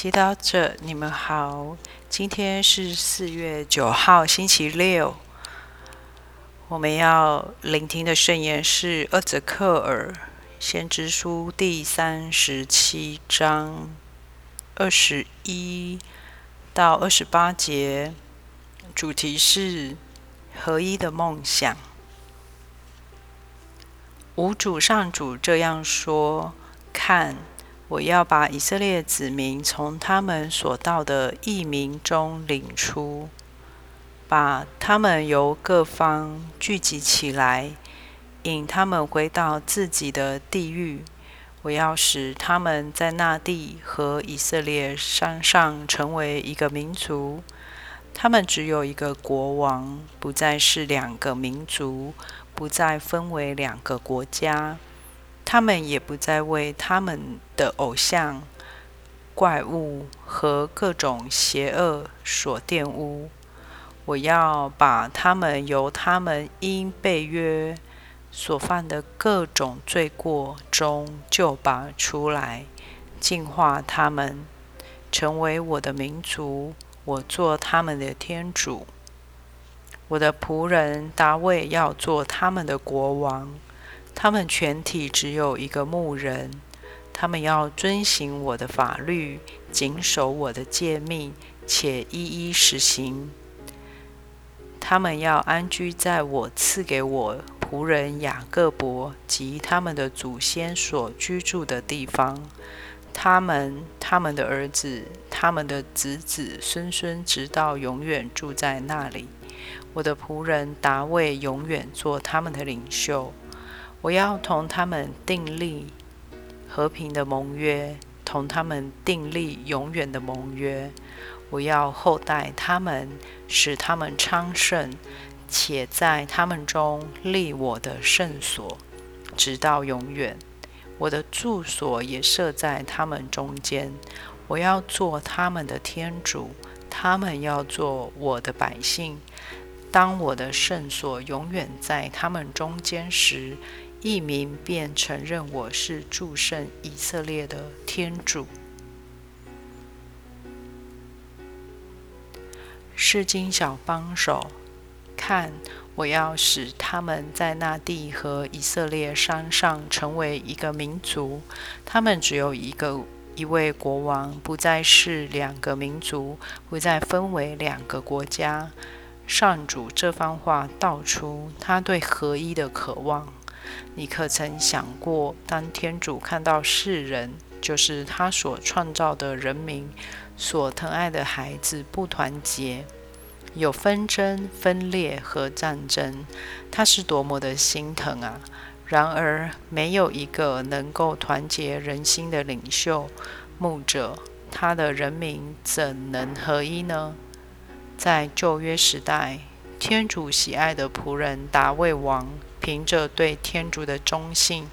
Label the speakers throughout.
Speaker 1: 祈祷者，你们好。今天是四月九号，星期六。我们要聆听的圣言是《厄泽克尔先知书》第三十七章二十一到二十八节，主题是合一的梦想。无主上主这样说：“看。”我要把以色列子民从他们所到的异民中领出，把他们由各方聚集起来，引他们回到自己的地域。我要使他们在那地和以色列山上成为一个民族，他们只有一个国王，不再是两个民族，不再分为两个国家。他们也不再为他们的偶像、怪物和各种邪恶所玷污。我要把他们由他们因被约所犯的各种罪过中救拔出来，净化他们，成为我的民族。我做他们的天主。我的仆人大卫要做他们的国王。他们全体只有一个牧人，他们要遵行我的法律，谨守我的诫命，且一一实行。他们要安居在我赐给我仆人雅各伯及他们的祖先所居住的地方。他们、他们的儿子、他们的子子孙孙，直到永远住在那里。我的仆人达卫永远做他们的领袖。我要同他们订立和平的盟约，同他们订立永远的盟约。我要厚待他们，使他们昌盛，且在他们中立我的圣所，直到永远。我的住所也设在他们中间。我要做他们的天主，他们要做我的百姓。当我的圣所永远在他们中间时，一民便承认我是祝圣以色列的天主。是经小帮手，看，我要使他们在那地和以色列山上成为一个民族。他们只有一个一位国王，不再是两个民族，不再分为两个国家。上主这番话道出他对合一的渴望。你可曾想过，当天主看到世人，就是他所创造的人民，所疼爱的孩子不团结，有纷争、分裂和战争，他是多么的心疼啊！然而，没有一个能够团结人心的领袖、牧者，他的人民怎能合一呢？在旧约时代，天主喜爱的仆人大卫王。凭着对天主的忠信，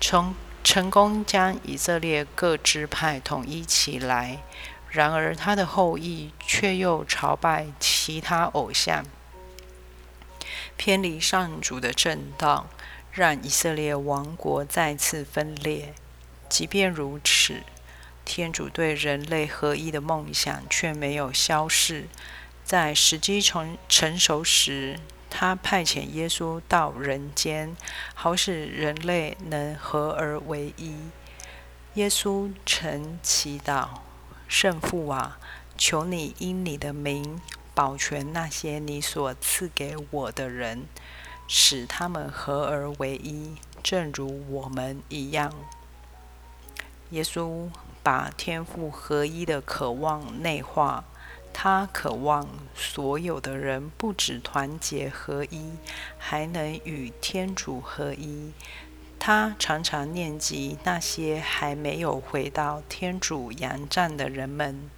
Speaker 1: 成成功将以色列各支派统一起来。然而，他的后裔却又朝拜其他偶像，偏离上主的正道，让以色列王国再次分裂。即便如此，天主对人类合一的梦想却没有消逝。在时机成成熟时，他派遣耶稣到人间，好使人类能合而为一。耶稣曾祈祷：“圣父啊，求你因你的名保全那些你所赐给我的人，使他们合而为一，正如我们一样。”耶稣把天父合一的渴望内化。他渴望所有的人不止团结合一，还能与天主合一。他常常念及那些还没有回到天主羊站的人们。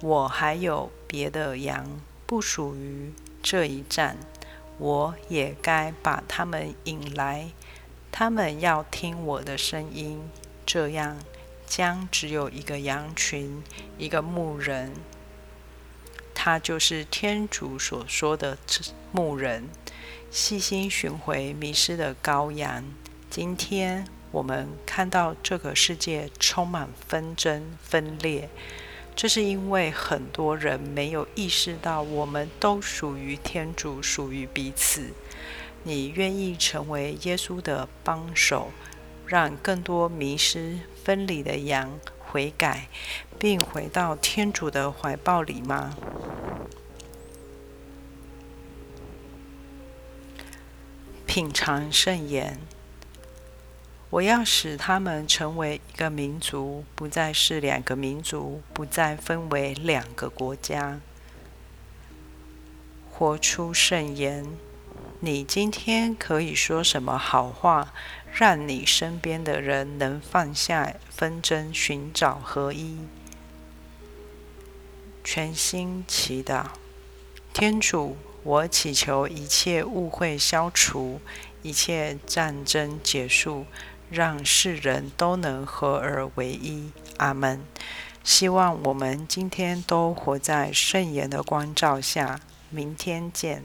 Speaker 1: 我还有别的羊不属于这一站，我也该把他们引来。他们要听我的声音，这样将只有一个羊群，一个牧人。他就是天主所说的牧人，细心寻回迷失的羔羊。今天我们看到这个世界充满纷争、分裂，这是因为很多人没有意识到我们都属于天主，属于彼此。你愿意成为耶稣的帮手，让更多迷失、分离的羊悔改，并回到天主的怀抱里吗？品尝圣言，我要使他们成为一个民族，不再是两个民族，不再分为两个国家。活出圣言。你今天可以说什么好话，让你身边的人能放下纷争，寻找合一？全心祈祷，天主，我祈求一切误会消除，一切战争结束，让世人都能合而为一。阿门。希望我们今天都活在圣言的光照下。明天见。